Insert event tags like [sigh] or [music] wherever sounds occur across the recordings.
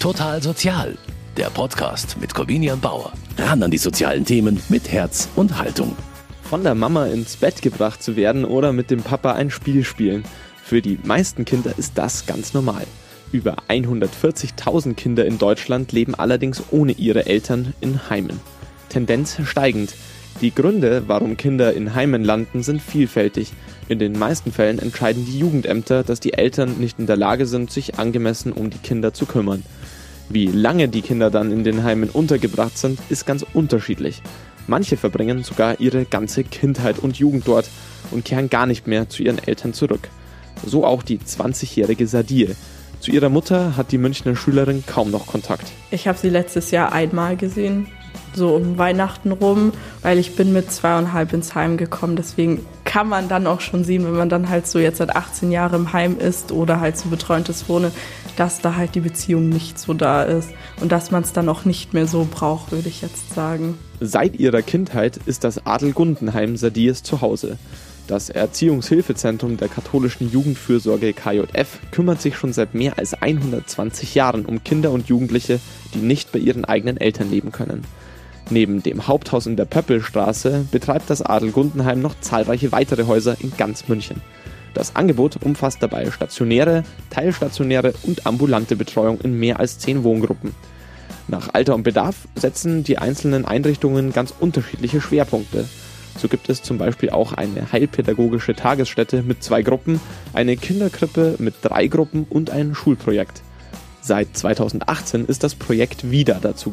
Total Sozial, der Podcast mit Corvinian Bauer. Ran an die sozialen Themen mit Herz und Haltung. Von der Mama ins Bett gebracht zu werden oder mit dem Papa ein Spiel spielen. Für die meisten Kinder ist das ganz normal. Über 140.000 Kinder in Deutschland leben allerdings ohne ihre Eltern in Heimen. Tendenz steigend. Die Gründe, warum Kinder in Heimen landen, sind vielfältig. In den meisten Fällen entscheiden die Jugendämter, dass die Eltern nicht in der Lage sind, sich angemessen um die Kinder zu kümmern. Wie lange die Kinder dann in den Heimen untergebracht sind, ist ganz unterschiedlich. Manche verbringen sogar ihre ganze Kindheit und Jugend dort und kehren gar nicht mehr zu ihren Eltern zurück. So auch die 20-jährige Sadie. Zu ihrer Mutter hat die Münchner Schülerin kaum noch Kontakt. Ich habe sie letztes Jahr einmal gesehen so um Weihnachten rum, weil ich bin mit zweieinhalb ins Heim gekommen. Deswegen kann man dann auch schon sehen, wenn man dann halt so jetzt seit 18 Jahren im Heim ist oder halt so betreuendes Wohnen, dass da halt die Beziehung nicht so da ist und dass man es dann auch nicht mehr so braucht, würde ich jetzt sagen. Seit ihrer Kindheit ist das Adelgundenheim Sadiers zu Hause. Das Erziehungshilfezentrum der katholischen Jugendfürsorge KJF kümmert sich schon seit mehr als 120 Jahren um Kinder und Jugendliche, die nicht bei ihren eigenen Eltern leben können. Neben dem Haupthaus in der Pöppelstraße betreibt das Adel Gundenheim noch zahlreiche weitere Häuser in ganz München. Das Angebot umfasst dabei stationäre, teilstationäre und ambulante Betreuung in mehr als zehn Wohngruppen. Nach Alter und Bedarf setzen die einzelnen Einrichtungen ganz unterschiedliche Schwerpunkte. So gibt es zum Beispiel auch eine heilpädagogische Tagesstätte mit zwei Gruppen, eine Kinderkrippe mit drei Gruppen und ein Schulprojekt. Seit 2018 ist das Projekt wieder dazu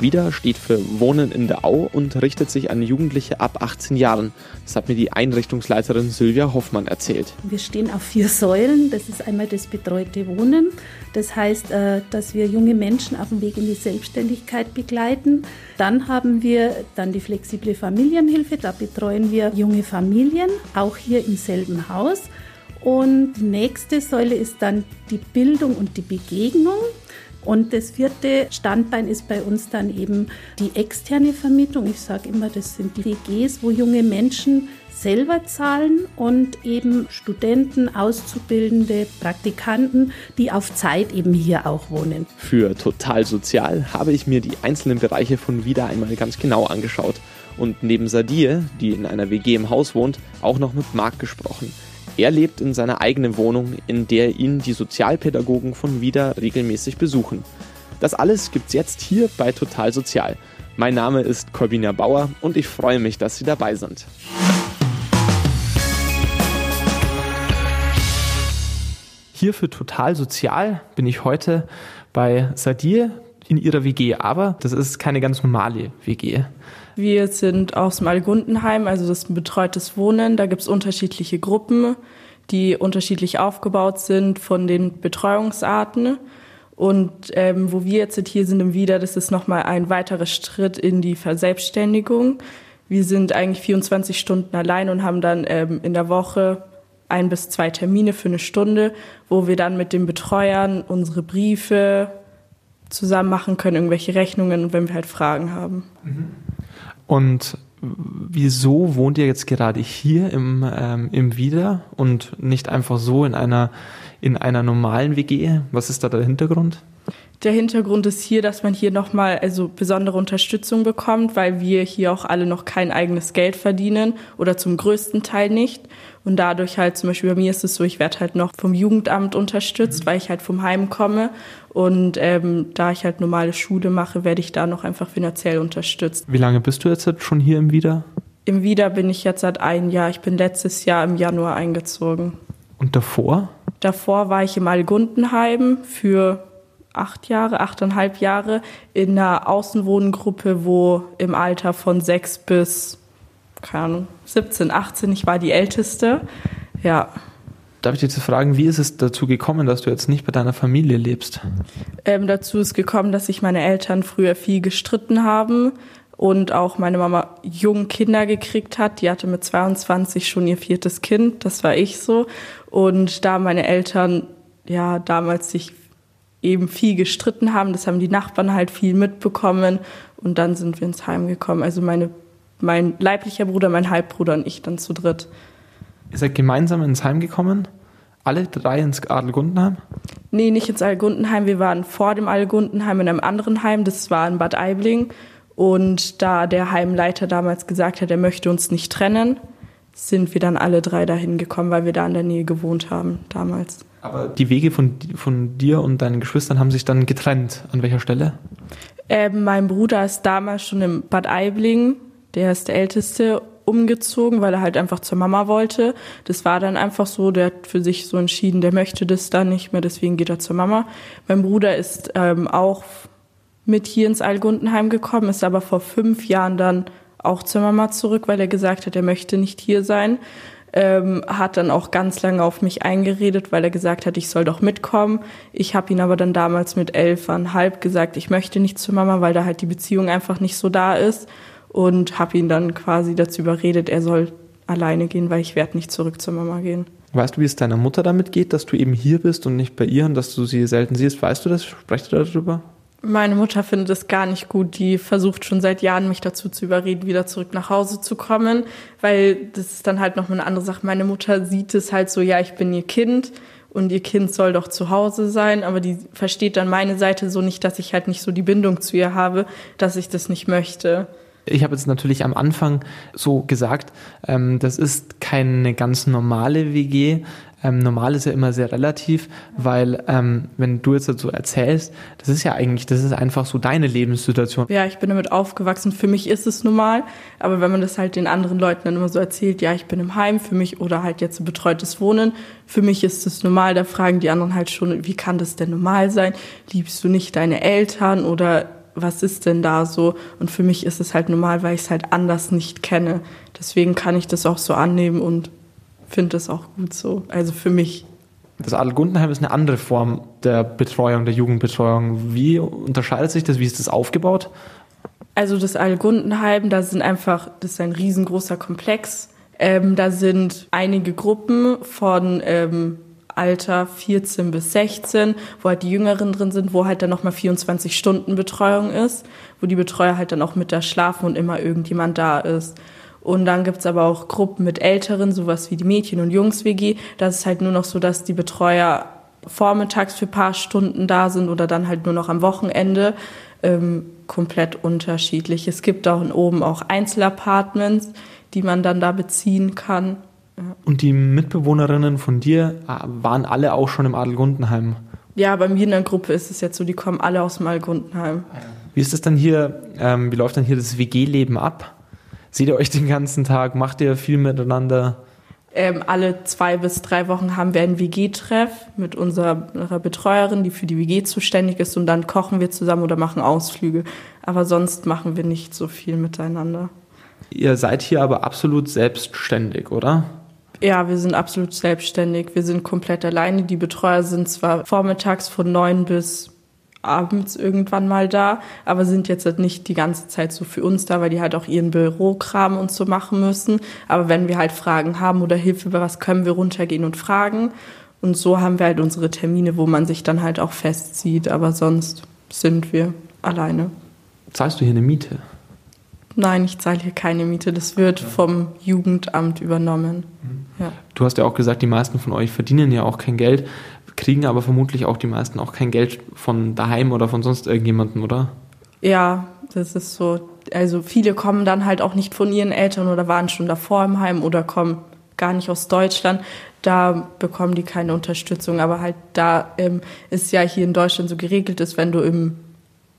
Wieder steht für Wohnen in der Au und richtet sich an Jugendliche ab 18 Jahren. Das hat mir die Einrichtungsleiterin Sylvia Hoffmann erzählt. Wir stehen auf vier Säulen. Das ist einmal das betreute Wohnen. Das heißt, äh, dass wir junge Menschen auf dem Weg in die Selbstständigkeit begleiten. Dann haben wir dann die flexible Familienhilfe. Da betreuen wir junge Familien, auch hier im selben Haus. Und die nächste Säule ist dann die Bildung und die Begegnung. Und das vierte Standbein ist bei uns dann eben die externe Vermietung. Ich sage immer, das sind die WGs, wo junge Menschen selber zahlen und eben Studenten, Auszubildende, Praktikanten, die auf Zeit eben hier auch wohnen. Für Total Sozial habe ich mir die einzelnen Bereiche von Wieder einmal ganz genau angeschaut und neben Sadie, die in einer WG im Haus wohnt, auch noch mit Marc gesprochen. Er lebt in seiner eigenen Wohnung, in der ihn die Sozialpädagogen von Wieder regelmäßig besuchen. Das alles gibt's jetzt hier bei Total Sozial. Mein Name ist Corbina Bauer und ich freue mich, dass Sie dabei sind. Hier für Total Sozial bin ich heute bei Sadir in ihrer WG, aber das ist keine ganz normale WG. Wir sind aus dem Algundenheim, also das ist ein betreutes Wohnen. Da gibt es unterschiedliche Gruppen, die unterschiedlich aufgebaut sind von den Betreuungsarten. Und ähm, wo wir jetzt hier sind im Wieder, das ist nochmal ein weiterer Schritt in die Verselbstständigung. Wir sind eigentlich 24 Stunden allein und haben dann ähm, in der Woche ein bis zwei Termine für eine Stunde, wo wir dann mit den Betreuern unsere Briefe zusammen machen können, irgendwelche Rechnungen wenn wir halt Fragen haben. Mhm. Und wieso wohnt ihr jetzt gerade hier im, ähm, im Wieder und nicht einfach so in einer, in einer normalen WG? Was ist da der Hintergrund? Der Hintergrund ist hier, dass man hier nochmal also besondere Unterstützung bekommt, weil wir hier auch alle noch kein eigenes Geld verdienen oder zum größten Teil nicht. Und dadurch halt zum Beispiel bei mir ist es so, ich werde halt noch vom Jugendamt unterstützt, mhm. weil ich halt vom Heim komme. Und ähm, da ich halt normale Schule mache, werde ich da noch einfach finanziell unterstützt. Wie lange bist du jetzt schon hier im Wieder? Im Wieder bin ich jetzt seit einem Jahr. Ich bin letztes Jahr im Januar eingezogen. Und davor? Davor war ich im Algundenheim für acht Jahre, achteinhalb Jahre in einer Außenwohngruppe, wo im Alter von sechs bis, keine Ahnung, 17, 18, ich war die Älteste. Ja. Darf ich dich jetzt fragen, wie ist es dazu gekommen, dass du jetzt nicht bei deiner Familie lebst? Ähm, dazu ist gekommen, dass sich meine Eltern früher viel gestritten haben und auch meine Mama jung Kinder gekriegt hat. Die hatte mit 22 schon ihr viertes Kind, das war ich so. Und da meine Eltern ja damals sich eben viel gestritten haben. Das haben die Nachbarn halt viel mitbekommen und dann sind wir ins Heim gekommen. Also meine, mein leiblicher Bruder, mein Halbbruder und ich dann zu dritt. Ihr seid gemeinsam ins Heim gekommen? Alle drei ins Adelgundenheim? Nee, nicht ins Algundenheim. Wir waren vor dem Algundenheim in einem anderen Heim. Das war in Bad Aibling. Und da der Heimleiter damals gesagt hat, er möchte uns nicht trennen, sind wir dann alle drei dahin gekommen, weil wir da in der Nähe gewohnt haben damals. Aber die Wege von, von dir und deinen Geschwistern haben sich dann getrennt. An welcher Stelle? Ähm, mein Bruder ist damals schon im Bad Aibling, der ist der Älteste, umgezogen, weil er halt einfach zur Mama wollte. Das war dann einfach so, der hat für sich so entschieden, der möchte das dann nicht mehr, deswegen geht er zur Mama. Mein Bruder ist ähm, auch mit hier ins Algundenheim gekommen, ist aber vor fünf Jahren dann auch zur Mama zurück, weil er gesagt hat, er möchte nicht hier sein. Ähm, hat dann auch ganz lange auf mich eingeredet, weil er gesagt hat, ich soll doch mitkommen. Ich habe ihn aber dann damals mit elfeinhalb gesagt, ich möchte nicht zur Mama, weil da halt die Beziehung einfach nicht so da ist und habe ihn dann quasi dazu überredet, er soll alleine gehen, weil ich werde nicht zurück zur Mama gehen. Weißt du, wie es deiner Mutter damit geht, dass du eben hier bist und nicht bei ihr und dass du sie selten siehst? Weißt du das? Sprecht ihr darüber? Meine Mutter findet es gar nicht gut. Die versucht schon seit Jahren, mich dazu zu überreden, wieder zurück nach Hause zu kommen, weil das ist dann halt noch mal eine andere Sache. Meine Mutter sieht es halt so, ja, ich bin ihr Kind und ihr Kind soll doch zu Hause sein, aber die versteht dann meine Seite so nicht, dass ich halt nicht so die Bindung zu ihr habe, dass ich das nicht möchte. Ich habe jetzt natürlich am Anfang so gesagt, ähm, das ist keine ganz normale WG. Ähm, normal ist ja immer sehr relativ, weil ähm, wenn du jetzt dazu erzählst, das ist ja eigentlich, das ist einfach so deine Lebenssituation. Ja, ich bin damit aufgewachsen. Für mich ist es normal, aber wenn man das halt den anderen Leuten dann immer so erzählt, ja, ich bin im Heim für mich oder halt jetzt ein betreutes Wohnen, für mich ist es normal. Da fragen die anderen halt schon, wie kann das denn normal sein? Liebst du nicht deine Eltern oder was ist denn da so? Und für mich ist es halt normal, weil ich es halt anders nicht kenne. Deswegen kann ich das auch so annehmen und finde es auch gut so. Also für mich. Das Adel Gundenheim ist eine andere Form der Betreuung, der Jugendbetreuung. Wie unterscheidet sich das? Wie ist das aufgebaut? Also das Adel Gundenheim, da sind einfach, das ist ein riesengroßer Komplex. Ähm, da sind einige Gruppen von ähm, Alter 14 bis 16, wo halt die Jüngeren drin sind, wo halt dann nochmal 24 Stunden Betreuung ist, wo die Betreuer halt dann auch mit da schlafen und immer irgendjemand da ist. Und dann gibt's aber auch Gruppen mit Älteren, sowas wie die Mädchen- und Jungs-WG. Das ist halt nur noch so, dass die Betreuer vormittags für paar Stunden da sind oder dann halt nur noch am Wochenende. Ähm, komplett unterschiedlich. Es gibt auch oben auch Einzelapartments, die man dann da beziehen kann. Und die Mitbewohnerinnen von dir äh, waren alle auch schon im Adelgundenheim? Ja, bei mir in der Gruppe ist es jetzt so, die kommen alle aus dem Adelgundenheim. Wie ist das dann hier, ähm, wie läuft dann hier das WG-Leben ab? Seht ihr euch den ganzen Tag? Macht ihr viel miteinander? Ähm, alle zwei bis drei Wochen haben wir einen WG-Treff mit unserer, Betreuerin, die für die WG zuständig ist und dann kochen wir zusammen oder machen Ausflüge. Aber sonst machen wir nicht so viel miteinander. Ihr seid hier aber absolut selbstständig, oder? Ja, wir sind absolut selbstständig. Wir sind komplett alleine. Die Betreuer sind zwar vormittags von neun bis abends irgendwann mal da, aber sind jetzt halt nicht die ganze Zeit so für uns da, weil die halt auch ihren Bürokram und so machen müssen. Aber wenn wir halt Fragen haben oder Hilfe über was, können wir runtergehen und fragen. Und so haben wir halt unsere Termine, wo man sich dann halt auch festzieht. Aber sonst sind wir alleine. Zahlst du hier eine Miete? Nein, ich zahle hier keine Miete. Das wird vom Jugendamt übernommen. Mhm. Ja. Du hast ja auch gesagt, die meisten von euch verdienen ja auch kein Geld, kriegen aber vermutlich auch die meisten auch kein Geld von daheim oder von sonst irgendjemandem, oder? Ja, das ist so. Also viele kommen dann halt auch nicht von ihren Eltern oder waren schon davor im Heim oder kommen gar nicht aus Deutschland. Da bekommen die keine Unterstützung. Aber halt da ähm, ist ja hier in Deutschland so geregelt ist, wenn du im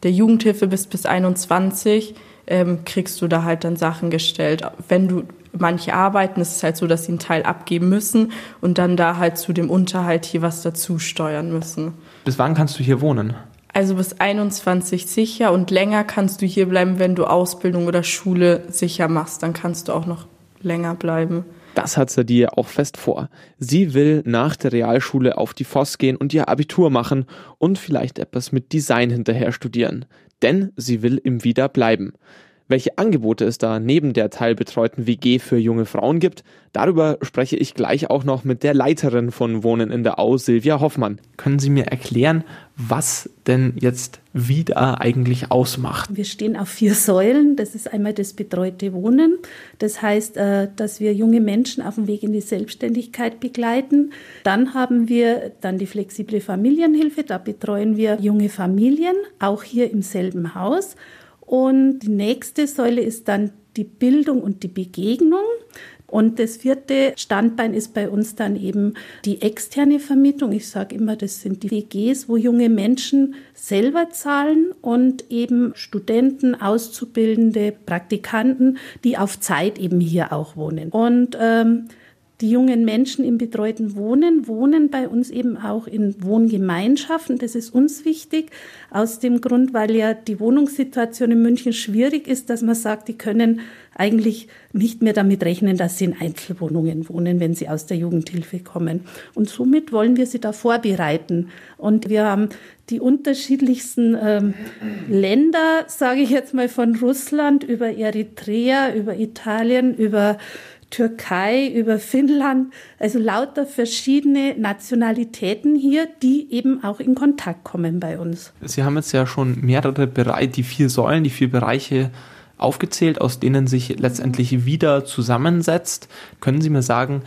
der Jugendhilfe bist bis 21, ähm, kriegst du da halt dann Sachen gestellt. Wenn du manche arbeiten, ist es halt so, dass sie einen Teil abgeben müssen und dann da halt zu dem Unterhalt hier was dazu steuern müssen. Bis wann kannst du hier wohnen? Also bis 21 sicher und länger kannst du hier bleiben, wenn du Ausbildung oder Schule sicher machst. Dann kannst du auch noch länger bleiben. Das hat Sadia auch fest vor. Sie will nach der Realschule auf die FOS gehen und ihr Abitur machen und vielleicht etwas mit Design hinterher studieren. Denn sie will im Wieder bleiben. Welche Angebote es da neben der teilbetreuten WG für junge Frauen gibt, darüber spreche ich gleich auch noch mit der Leiterin von Wohnen in der Au, Silvia Hoffmann. Können Sie mir erklären, was denn jetzt wieder eigentlich ausmacht? Wir stehen auf vier Säulen. Das ist einmal das betreute Wohnen. Das heißt, äh, dass wir junge Menschen auf dem Weg in die Selbstständigkeit begleiten. Dann haben wir dann die flexible Familienhilfe. Da betreuen wir junge Familien, auch hier im selben Haus. Und die nächste Säule ist dann die Bildung und die Begegnung. Und das vierte Standbein ist bei uns dann eben die externe Vermietung. Ich sage immer, das sind die WGs, wo junge Menschen selber zahlen und eben Studenten, Auszubildende, Praktikanten, die auf Zeit eben hier auch wohnen. Und ähm, die jungen Menschen im betreuten Wohnen wohnen bei uns eben auch in Wohngemeinschaften. Das ist uns wichtig, aus dem Grund, weil ja die Wohnungssituation in München schwierig ist, dass man sagt, die können eigentlich nicht mehr damit rechnen, dass sie in Einzelwohnungen wohnen, wenn sie aus der Jugendhilfe kommen. Und somit wollen wir sie da vorbereiten. Und wir haben die unterschiedlichsten ähm, Länder, sage ich jetzt mal, von Russland über Eritrea, über Italien, über Türkei, über Finnland, also lauter verschiedene Nationalitäten hier, die eben auch in Kontakt kommen bei uns. Sie haben jetzt ja schon mehrere Bereiche, die vier Säulen, die vier Bereiche aufgezählt, aus denen sich letztendlich wieder zusammensetzt. Können Sie mir sagen,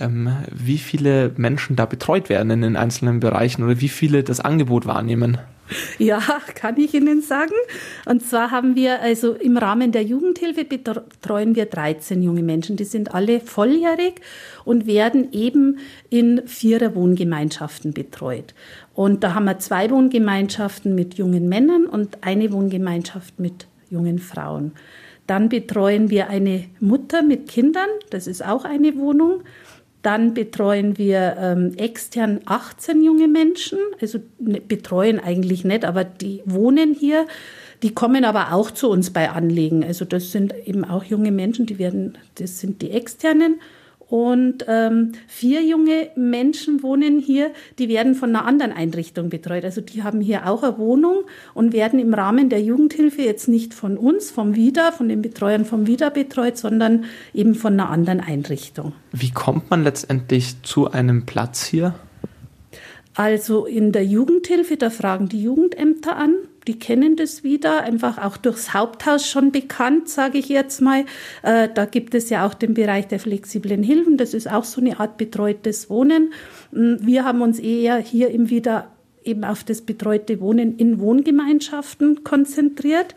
ähm, wie viele Menschen da betreut werden in den einzelnen Bereichen oder wie viele das Angebot wahrnehmen? [laughs] Ja, kann ich Ihnen sagen. Und zwar haben wir also im Rahmen der Jugendhilfe betreuen wir 13 junge Menschen. Die sind alle volljährig und werden eben in vierer Wohngemeinschaften betreut. Und da haben wir zwei Wohngemeinschaften mit jungen Männern und eine Wohngemeinschaft mit jungen Frauen. Dann betreuen wir eine Mutter mit Kindern. Das ist auch eine Wohnung. Dann betreuen wir ähm, extern 18 junge Menschen, also ne, betreuen eigentlich nicht, aber die wohnen hier. Die kommen aber auch zu uns bei Anliegen. Also das sind eben auch junge Menschen, die werden, das sind die externen. Und ähm, vier junge Menschen wohnen hier, die werden von einer anderen Einrichtung betreut. Also die haben hier auch eine Wohnung und werden im Rahmen der Jugendhilfe jetzt nicht von uns, vom WIDA, von den Betreuern vom WIDA betreut, sondern eben von einer anderen Einrichtung. Wie kommt man letztendlich zu einem Platz hier? Also in der Jugendhilfe, da fragen die Jugendämter an die kennen das wieder, einfach auch durchs Haupthaus schon bekannt, sage ich jetzt mal. Äh, da gibt es ja auch den Bereich der flexiblen Hilfen, das ist auch so eine Art betreutes Wohnen. Mm, wir haben uns eher hier im Wieder eben auf das betreute Wohnen in Wohngemeinschaften konzentriert.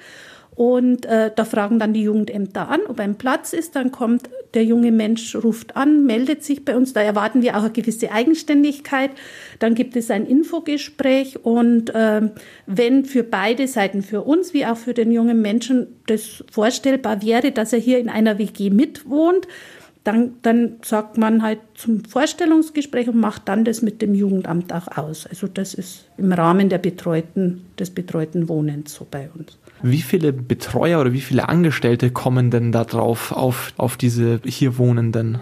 Und äh, da fragen dann die Jugendämter an, ob ein Platz ist. Dann kommt der junge Mensch, ruft an, meldet sich bei uns. Da erwarten wir auch eine gewisse Eigenständigkeit. Dann gibt es ein Infogespräch. Und äh, wenn für beide Seiten, für uns wie auch für den jungen Menschen, das vorstellbar wäre, dass er hier in einer WG mitwohnt, dann, dann sagt man halt zum Vorstellungsgespräch und macht dann das mit dem Jugendamt auch aus. Also das ist im Rahmen der betreuten, des betreuten Wohnens so bei uns. Wie viele Betreuer oder wie viele Angestellte kommen denn da drauf, auf, auf diese hier Wohnenden?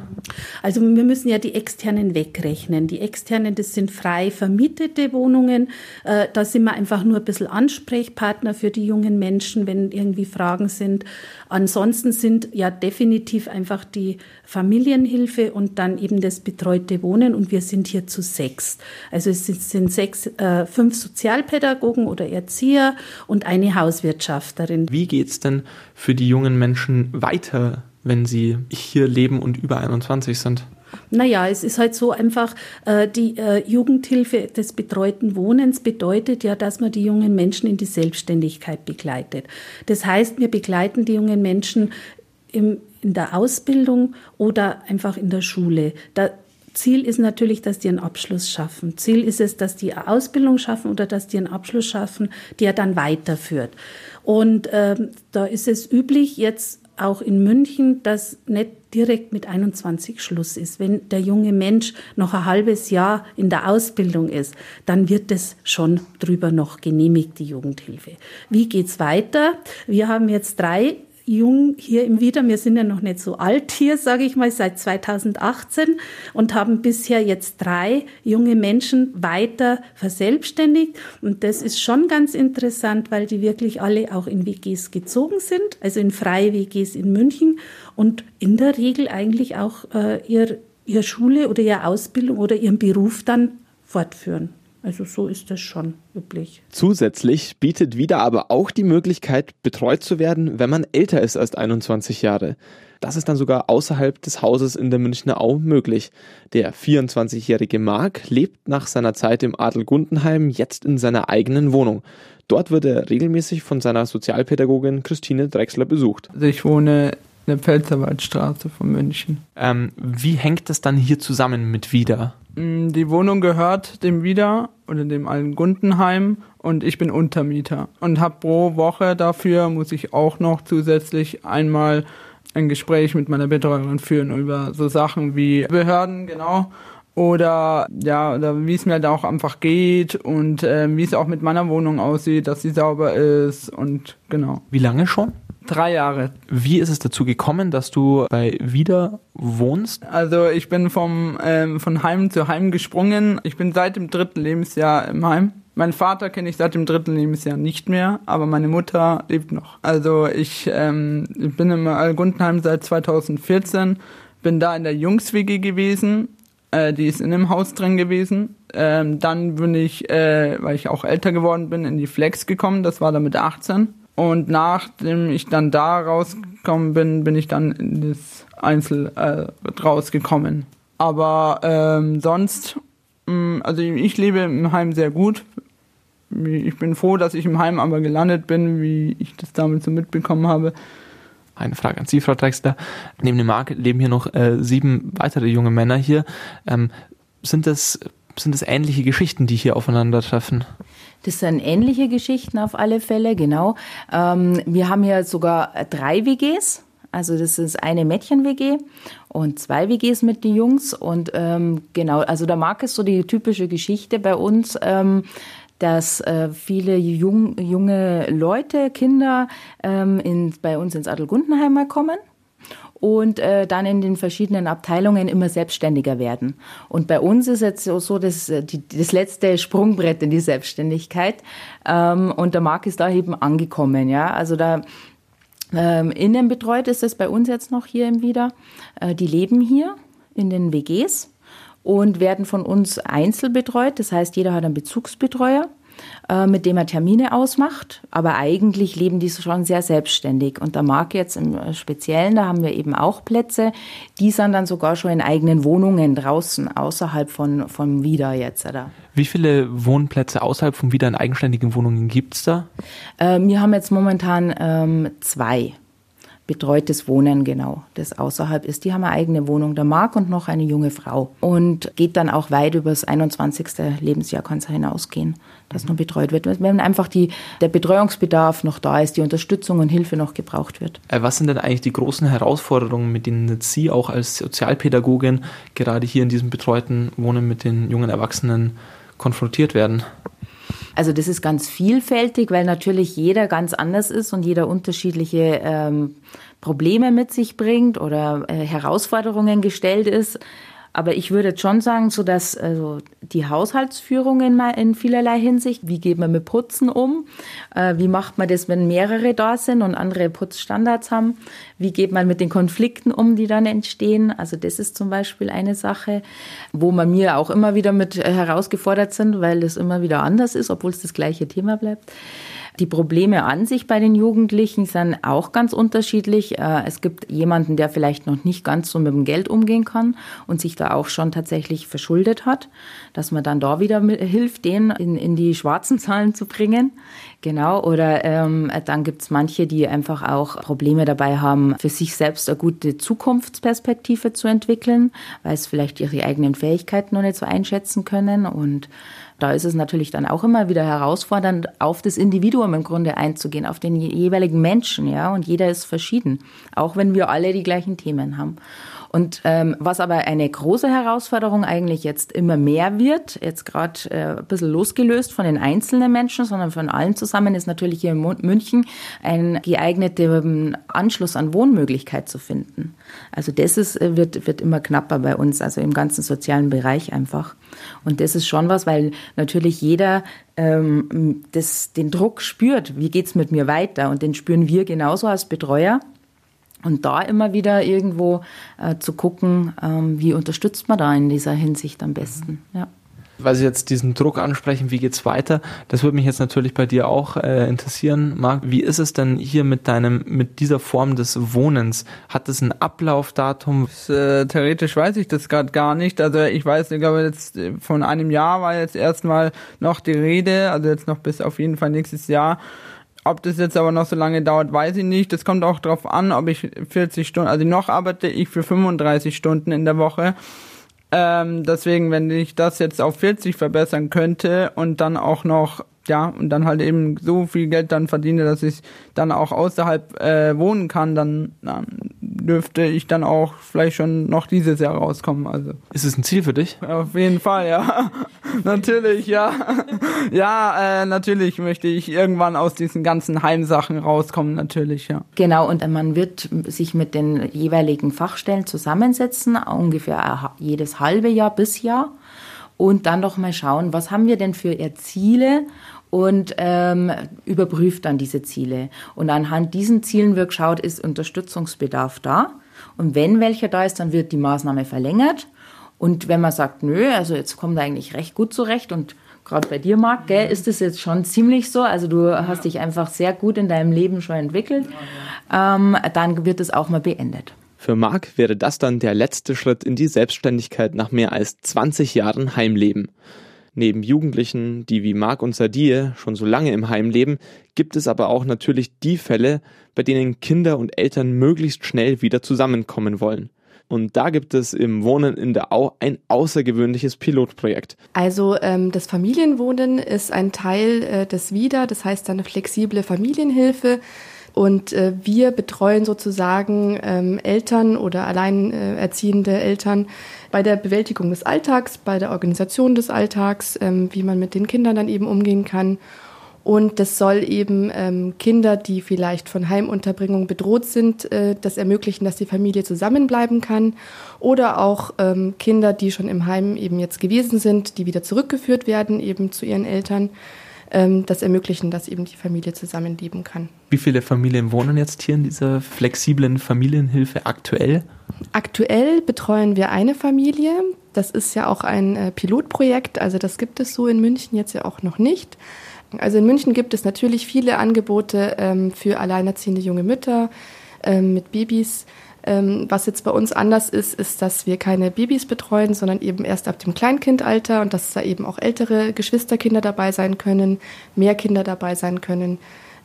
Also wir müssen ja die externen wegrechnen. Die externen, das sind frei vermietete Wohnungen. Äh, da sind wir einfach nur ein bisschen Ansprechpartner für die jungen Menschen, wenn irgendwie Fragen sind. Ansonsten sind ja definitiv einfach die Familienhilfe und dann eben das betreute Wohnen und wir sind hier zu sechs. Also es sind sechs, äh, fünf Sozialpädagogen oder Erzieher und eine Hauswirtschaft. Botschafterin. Wie geht es denn für die jungen Menschen weiter, wenn sie hier leben und über 21 sind? Naja, es ist halt so einfach, äh, die äh, Jugendhilfe des betreuten Wohnens bedeutet ja, dass man die jungen Menschen in die Selbstständigkeit begleitet. Das heißt, wir begleiten die jungen Menschen in der Ausbildung oder einfach in der Schule. Ziel ist natürlich, dass die einen Abschluss schaffen. Ziel ist es, dass die eine Ausbildung schaffen oder dass die einen Abschluss schaffen, der dann weiterführt. Und ähm, da ist es üblich jetzt auch in München, dass nicht direkt mit 21 Schluss ist. Wenn der junge Mensch noch ein halbes Jahr in der Ausbildung ist, dann wird es schon drüber noch genehmigt, die Jugendhilfe. Wie geht's weiter? Wir haben jetzt drei jung hier im Wieder. Wir sind ja noch nicht so alt hier, sage ich mal, seit 2018 und haben bisher jetzt drei junge Menschen weiter verselbstständigt. Und das ist schon ganz interessant, weil die wirklich alle auch in WGs gezogen sind, also in freie WGs in München und in der Regel eigentlich auch äh, ihr, ihre Schule oder ihre Ausbildung oder ihren Beruf dann fortführen. Also so ist das schon üblich. Zusätzlich bietet wieder aber auch die Möglichkeit, betreut zu werden, wenn man älter ist als 21 Jahre. Das ist dann sogar außerhalb des Hauses in der Münchner Au möglich. Der 24-jährige Marc lebt nach seiner Zeit im Adel Gundenheim jetzt in seiner eigenen Wohnung. Dort wird er regelmäßig von seiner Sozialpädagogin Christine Drechsler besucht. Also ich wohne in der Pfälzerwaldstraße von München. Ähm, wie hängt das dann hier zusammen mit Wieder? Mm, die Wohnung gehört dem Wieder oder dem alten Gundenheim und ich bin Untermieter und habe pro Woche dafür muss ich auch noch zusätzlich einmal ein Gespräch mit meiner Betreuerin führen über so Sachen wie Behörden, genau, oder ja, oder wie es mir da auch einfach geht und äh, wie es auch mit meiner Wohnung aussieht, dass sie sauber ist und genau. Wie lange schon? Drei Jahre. Wie ist es dazu gekommen, dass du bei Wieder wohnst? Also ich bin vom ähm, von Heim zu Heim gesprungen. Ich bin seit dem dritten Lebensjahr im Heim. Mein Vater kenne ich seit dem dritten Lebensjahr nicht mehr, aber meine Mutter lebt noch. Also ich, ähm, ich bin im Algundenheim seit 2014, bin da in der Jungs-WG gewesen. Äh, die ist in dem Haus drin gewesen. Ähm, dann bin ich, äh, weil ich auch älter geworden bin, in die Flex gekommen. Das war dann mit 18. Und nachdem ich dann da rausgekommen bin, bin ich dann in das Einzel äh, rausgekommen. Aber ähm, sonst, mh, mm, also ich lebe im Heim sehr gut. Ich bin froh, dass ich im Heim aber gelandet bin, wie ich das damit so mitbekommen habe. Eine Frage an Sie, Frau Drexler. Neben dem Markt leben hier noch äh, sieben weitere junge Männer hier. Ähm, sind das sind das ähnliche Geschichten, die hier aufeinandertreffen? Das sind ähnliche Geschichten auf alle Fälle, genau. Ähm, wir haben ja sogar drei WGs. Also das ist eine Mädchen-WG und zwei WGs mit den Jungs. Und ähm, genau, also da mag es so die typische Geschichte bei uns, ähm, dass äh, viele jung, junge Leute, Kinder ähm, in, bei uns ins Adelgundenheim kommen und äh, dann in den verschiedenen Abteilungen immer selbstständiger werden. Und bei uns ist jetzt so das, äh, die, das letzte Sprungbrett in die Selbstständigkeit. Ähm, und der Markt ist da eben angekommen. Ja, also da ähm, innen betreut ist es bei uns jetzt noch hier im Wieder. Äh, die leben hier in den WGs und werden von uns einzeln betreut. Das heißt, jeder hat einen Bezugsbetreuer. Äh, mit dem er Termine ausmacht. Aber eigentlich leben die schon sehr selbstständig. Und da mag jetzt im Speziellen, da haben wir eben auch Plätze, die sind dann sogar schon in eigenen Wohnungen draußen, außerhalb von, von Wieder jetzt. Oder? Wie viele Wohnplätze außerhalb von Wieder in eigenständigen Wohnungen gibt es da? Äh, wir haben jetzt momentan ähm, zwei betreutes Wohnen, genau, das außerhalb ist. Die haben eine eigene Wohnung, der Marc und noch eine junge Frau. Und geht dann auch weit über das 21. Lebensjahr, kann es hinausgehen, dass noch betreut wird. Wenn einfach die, der Betreuungsbedarf noch da ist, die Unterstützung und Hilfe noch gebraucht wird. Äh, was sind denn eigentlich die großen Herausforderungen, mit denen Sie auch als Sozialpädagogin gerade hier in diesem betreuten Wohnen mit den jungen Erwachsenen konfrontiert werden? Also das ist ganz vielfältig, weil natürlich jeder ganz anders ist und jeder unterschiedliche ähm, Probleme mit sich bringt oder äh, Herausforderungen gestellt ist. Aber ich würde schon sagen, so dass also die Haushaltsführung in, in vielerlei Hinsicht, wie geht man mit Putzen um, äh, wie macht man das, wenn mehrere da sind und andere Putzstandards haben, wie geht man mit den Konflikten um, die dann entstehen. Also das ist zum Beispiel eine Sache, wo man mir auch immer wieder mit äh, herausgefordert sind, weil das immer wieder anders ist, obwohl es das gleiche Thema bleibt. Die Probleme an sich bei den Jugendlichen sind auch ganz unterschiedlich. Äh, es gibt jemanden, der vielleicht noch nicht ganz so mit dem Geld umgehen kann und sich da auch schon tatsächlich verschuldet hat, dass man dann da wieder hilft, den in, in die schwarzen [laughs] Zahlen zu bringen. Genau, oder ähm, dann gibt's manche, die einfach auch Probleme dabei haben, für sich selbst eine gute Zukunftsperspektive zu entwickeln, weil es vielleicht ihre eigenen Fähigkeiten noch nicht so einschätzen können und da ist es natürlich dann auch immer wieder herausfordernd, auf das Individuum im Grunde einzugehen, auf den jeweiligen Menschen, ja. Und jeder ist verschieden, auch wenn wir alle die gleichen Themen haben. Und ähm, was aber eine große Herausforderung eigentlich jetzt immer mehr wird, jetzt gerade äh, ein bisschen losgelöst von den einzelnen Menschen, sondern von allen zusammen, ist natürlich hier in München ein geeigneter Anschluss an Wohnmöglichkeit zu finden. Also das ist, äh, wird, wird immer knapper bei uns, also im ganzen sozialen Bereich einfach. Und das ist schon was, weil natürlich jeder ähm, das, den Druck spürt, wie geht's mit mir weiter? Und den spüren wir genauso als Betreuer. Und da immer wieder irgendwo äh, zu gucken, ähm, wie unterstützt man da in dieser Hinsicht am besten. Ja weil Sie jetzt diesen Druck ansprechen, wie geht's weiter? Das würde mich jetzt natürlich bei dir auch äh, interessieren, Marc. Wie ist es denn hier mit deinem, mit dieser Form des Wohnens? Hat es ein Ablaufdatum? Äh, theoretisch weiß ich das gerade gar nicht. Also ich weiß, ich glaube jetzt äh, von einem Jahr war jetzt erstmal noch die Rede, also jetzt noch bis auf jeden Fall nächstes Jahr. Ob das jetzt aber noch so lange dauert, weiß ich nicht. Das kommt auch darauf an, ob ich 40 Stunden, also noch arbeite ich für 35 Stunden in der Woche. Ähm, deswegen, wenn ich das jetzt auf 40 verbessern könnte und dann auch noch ja, und dann halt eben so viel Geld dann verdiene, dass ich dann auch außerhalb äh, wohnen kann, dann, dann dürfte ich dann auch vielleicht schon noch dieses Jahr rauskommen. Also. Ist es ein Ziel für dich? Auf jeden Fall, ja. [laughs] natürlich, ja. [laughs] ja, äh, natürlich möchte ich irgendwann aus diesen ganzen Heimsachen rauskommen, natürlich, ja. Genau, und man wird sich mit den jeweiligen Fachstellen zusammensetzen, ungefähr jedes halbe Jahr bis Jahr und dann noch mal schauen, was haben wir denn für Ziele und ähm, überprüft dann diese Ziele. Und anhand diesen Zielen wird geschaut, ist Unterstützungsbedarf da. Und wenn welcher da ist, dann wird die Maßnahme verlängert. Und wenn man sagt, nö, also jetzt kommt er eigentlich recht gut zurecht und gerade bei dir, Marc, gell, ist es jetzt schon ziemlich so. Also du hast dich einfach sehr gut in deinem Leben schon entwickelt. Ähm, dann wird es auch mal beendet. Für Marc wäre das dann der letzte Schritt in die Selbstständigkeit nach mehr als 20 Jahren Heimleben. Neben Jugendlichen, die wie Marc und Sadie schon so lange im Heim leben, gibt es aber auch natürlich die Fälle, bei denen Kinder und Eltern möglichst schnell wieder zusammenkommen wollen. Und da gibt es im Wohnen in der Au ein außergewöhnliches Pilotprojekt. Also ähm, das Familienwohnen ist ein Teil äh, des WIDA, das heißt eine flexible Familienhilfe. Und äh, wir betreuen sozusagen ähm, Eltern oder alleinerziehende Eltern bei der Bewältigung des Alltags, bei der Organisation des Alltags, ähm, wie man mit den Kindern dann eben umgehen kann. Und das soll eben ähm, Kinder, die vielleicht von Heimunterbringung bedroht sind, äh, das ermöglichen, dass die Familie zusammenbleiben kann. Oder auch ähm, Kinder, die schon im Heim eben jetzt gewesen sind, die wieder zurückgeführt werden eben zu ihren Eltern ähm, das ermöglichen, dass eben die Familie zusammenleben kann. Wie viele Familien wohnen jetzt hier in dieser flexiblen Familienhilfe aktuell? Aktuell betreuen wir eine Familie. Das ist ja auch ein äh, Pilotprojekt, also das gibt es so in München jetzt ja auch noch nicht. Also in München gibt es natürlich viele Angebote ähm, für alleinerziehende junge Mütter ähm, mit Babys. Ähm, was jetzt bei uns anders ist, ist, dass wir keine Babys betreuen, sondern eben erst ab dem Kleinkindalter und dass da eben auch ältere Geschwisterkinder dabei sein können, mehr Kinder dabei sein können.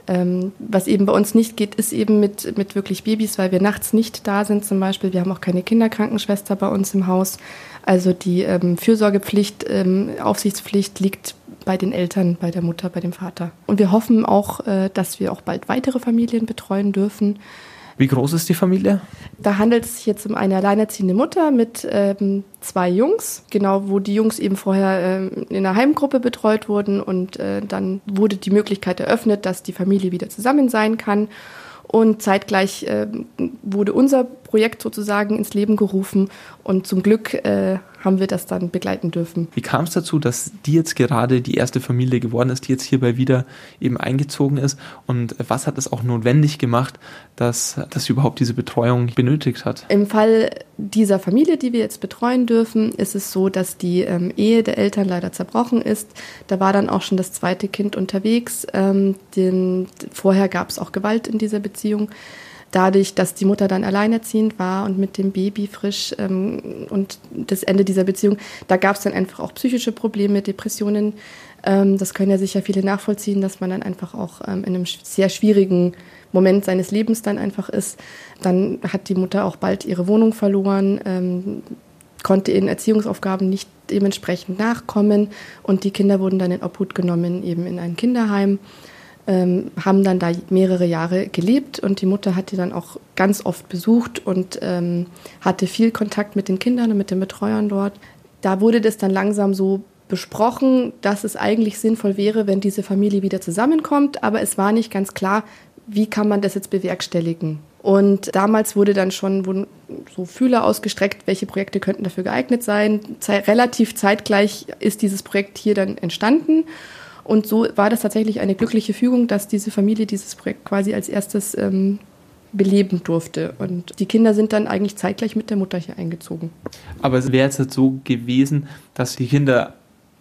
Ähm, was eben bei uns nicht geht, ist eben mit, mit wirklich Babys, weil wir nachts nicht da sind zum Beispiel. Wir haben auch keine Kinderkrankenschwester bei uns im Haus. Also die ähm, Fürsorgepflicht, ähm, Aufsichtspflicht liegt bei den Eltern, bei der Mutter, bei dem Vater. Und wir hoffen auch, äh, dass wir auch bald weitere Familien betreuen dürfen. Wie groß ist die Familie? Da handelt es sich jetzt um eine alleinerziehende Mutter mit ähm, zwei Jungs, genau, wo die Jungs eben vorher ähm, in einer Heimgruppe betreut wurden und äh, dann wurde die Möglichkeit eröffnet, dass die Familie wieder zusammen sein kann. Und zeitgleich äh, wurde unser Projekt sozusagen ins Leben gerufen und zum Glück äh, haben wir das dann begleiten dürfen. Wie kam es dazu, dass die jetzt gerade die erste Familie geworden ist, die jetzt hierbei wieder eben eingezogen ist? Und was hat es auch notwendig gemacht, dass, dass sie überhaupt diese Betreuung benötigt hat? Im Fall dieser Familie, die wir jetzt betreuen dürfen, ist es so, dass die ähm, Ehe der Eltern leider zerbrochen ist. Da war dann auch schon das zweite Kind unterwegs. Ähm, den, vorher gab es auch Gewalt in dieser Beziehung dadurch, dass die Mutter dann alleinerziehend war und mit dem Baby frisch ähm, und das Ende dieser Beziehung, da gab es dann einfach auch psychische Probleme, Depressionen. Ähm, das können ja sicher viele nachvollziehen, dass man dann einfach auch ähm, in einem sehr schwierigen Moment seines Lebens dann einfach ist. Dann hat die Mutter auch bald ihre Wohnung verloren, ähm, konnte ihren Erziehungsaufgaben nicht dementsprechend nachkommen und die Kinder wurden dann in Obhut genommen, eben in ein Kinderheim. Ähm, haben dann da mehrere Jahre gelebt und die Mutter hat die dann auch ganz oft besucht und ähm, hatte viel Kontakt mit den Kindern und mit den Betreuern dort. Da wurde das dann langsam so besprochen, dass es eigentlich sinnvoll wäre, wenn diese Familie wieder zusammenkommt, aber es war nicht ganz klar, wie kann man das jetzt bewerkstelligen. Und damals wurde dann schon so Fühler ausgestreckt, welche Projekte könnten dafür geeignet sein. Ze relativ zeitgleich ist dieses Projekt hier dann entstanden. Und so war das tatsächlich eine glückliche Fügung, dass diese Familie dieses Projekt quasi als erstes ähm, beleben durfte. Und die Kinder sind dann eigentlich zeitgleich mit der Mutter hier eingezogen. Aber es wäre jetzt so gewesen, dass die Kinder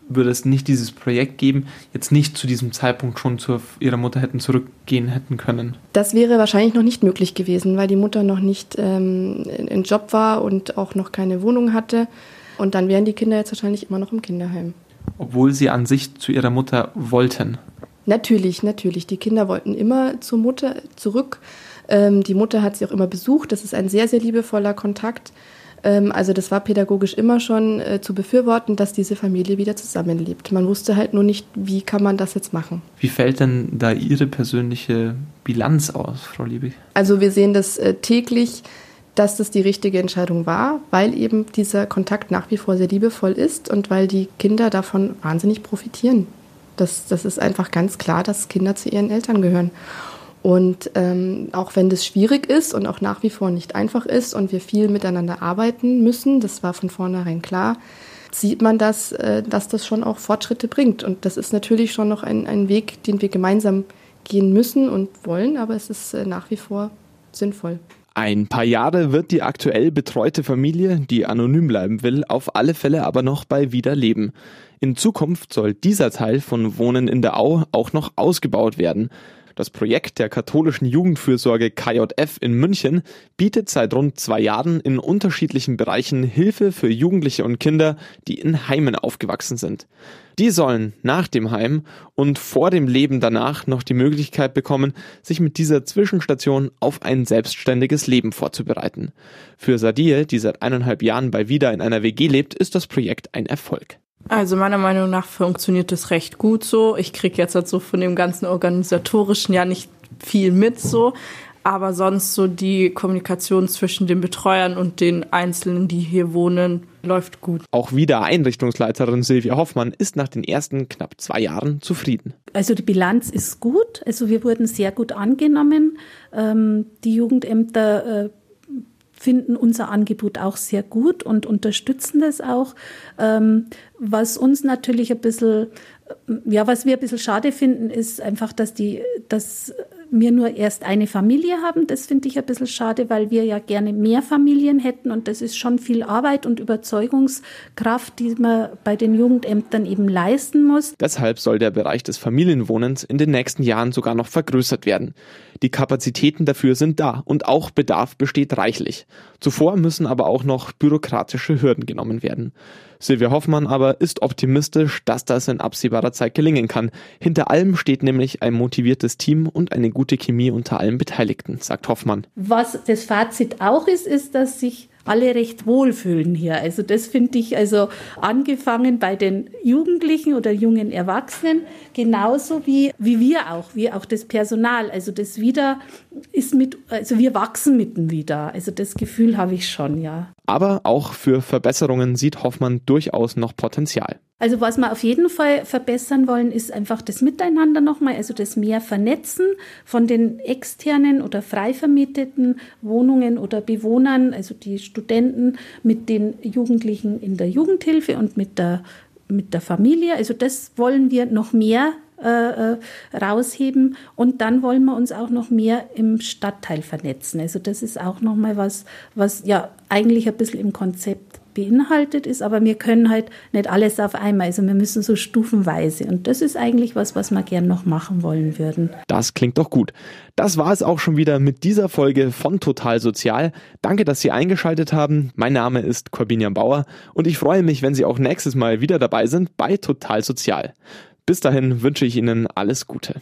würde es nicht dieses Projekt geben, jetzt nicht zu diesem Zeitpunkt schon zu ihrer Mutter hätten zurückgehen hätten können? Das wäre wahrscheinlich noch nicht möglich gewesen, weil die Mutter noch nicht ähm, in Job war und auch noch keine Wohnung hatte. Und dann wären die Kinder jetzt wahrscheinlich immer noch im Kinderheim obwohl sie an sich zu ihrer Mutter wollten. Natürlich, natürlich. Die Kinder wollten immer zur Mutter zurück. Ähm, die Mutter hat sie auch immer besucht. Das ist ein sehr, sehr liebevoller Kontakt. Ähm, also das war pädagogisch immer schon äh, zu befürworten, dass diese Familie wieder zusammenlebt. Man wusste halt nur nicht, wie kann man das jetzt machen. Wie fällt denn da Ihre persönliche Bilanz aus, Frau Liebig? Also wir sehen das äh, täglich dass das die richtige Entscheidung war, weil eben dieser Kontakt nach wie vor sehr liebevoll ist und weil die Kinder davon wahnsinnig profitieren. Das, das ist einfach ganz klar, dass Kinder zu ihren Eltern gehören. Und ähm, auch wenn das schwierig ist und auch nach wie vor nicht einfach ist und wir viel miteinander arbeiten müssen, das war von vornherein klar, sieht man, dass, äh, dass das schon auch Fortschritte bringt. Und das ist natürlich schon noch ein, ein Weg, den wir gemeinsam gehen müssen und wollen, aber es ist äh, nach wie vor sinnvoll. Ein paar Jahre wird die aktuell betreute Familie, die anonym bleiben will, auf alle Fälle aber noch bei Wieder leben. In Zukunft soll dieser Teil von Wohnen in der Au auch noch ausgebaut werden. Das Projekt der katholischen Jugendfürsorge KJF in München bietet seit rund zwei Jahren in unterschiedlichen Bereichen Hilfe für Jugendliche und Kinder, die in Heimen aufgewachsen sind. Die sollen nach dem Heim und vor dem Leben danach noch die Möglichkeit bekommen, sich mit dieser Zwischenstation auf ein selbstständiges Leben vorzubereiten. Für Sadie, die seit eineinhalb Jahren bei Wieder in einer WG lebt, ist das Projekt ein Erfolg. Also meiner Meinung nach funktioniert das recht gut so. Ich kriege jetzt halt so von dem ganzen organisatorischen ja nicht viel mit so, aber sonst so die Kommunikation zwischen den Betreuern und den Einzelnen, die hier wohnen, läuft gut. Auch wieder Einrichtungsleiterin Silvia Hoffmann ist nach den ersten knapp zwei Jahren zufrieden. Also die Bilanz ist gut. Also wir wurden sehr gut angenommen. Ähm, die Jugendämter äh, finden unser Angebot auch sehr gut und unterstützen das auch. Ähm, was uns natürlich ein bisschen, ja, was wir ein bisschen schade finden, ist einfach, dass die, dass wir nur erst eine Familie haben. Das finde ich ein bisschen schade, weil wir ja gerne mehr Familien hätten und das ist schon viel Arbeit und Überzeugungskraft, die man bei den Jugendämtern eben leisten muss. Deshalb soll der Bereich des Familienwohnens in den nächsten Jahren sogar noch vergrößert werden. Die Kapazitäten dafür sind da und auch Bedarf besteht reichlich. Zuvor müssen aber auch noch bürokratische Hürden genommen werden. Silvia Hoffmann aber ist optimistisch, dass das in absehbarer Zeit gelingen kann. Hinter allem steht nämlich ein motiviertes Team und eine gute Chemie unter allen Beteiligten, sagt Hoffmann. Was das Fazit auch ist, ist, dass sich alle recht wohlfühlen hier. Also das finde ich also angefangen bei den Jugendlichen oder jungen Erwachsenen genauso wie, wie wir auch, wie auch das Personal. Also das wieder ist mit, also wir wachsen mit dem wieder. Also das Gefühl habe ich schon, ja. Aber auch für Verbesserungen sieht Hoffmann durchaus noch Potenzial. Also was wir auf jeden Fall verbessern wollen, ist einfach das Miteinander nochmal, also das mehr Vernetzen von den externen oder frei vermieteten Wohnungen oder Bewohnern, also die Studenten mit den Jugendlichen in der Jugendhilfe und mit der, mit der Familie. Also das wollen wir noch mehr äh, äh rausheben und dann wollen wir uns auch noch mehr im Stadtteil vernetzen. Also das ist auch nochmal was, was ja eigentlich ein bisschen im Konzept beinhaltet ist, aber wir können halt nicht alles auf einmal. Also wir müssen so stufenweise. Und das ist eigentlich was, was wir gern noch machen wollen würden. Das klingt doch gut. Das war es auch schon wieder mit dieser Folge von Total Sozial. Danke, dass Sie eingeschaltet haben. Mein Name ist Corbinian Bauer und ich freue mich, wenn Sie auch nächstes Mal wieder dabei sind bei Total Sozial. Bis dahin wünsche ich Ihnen alles Gute.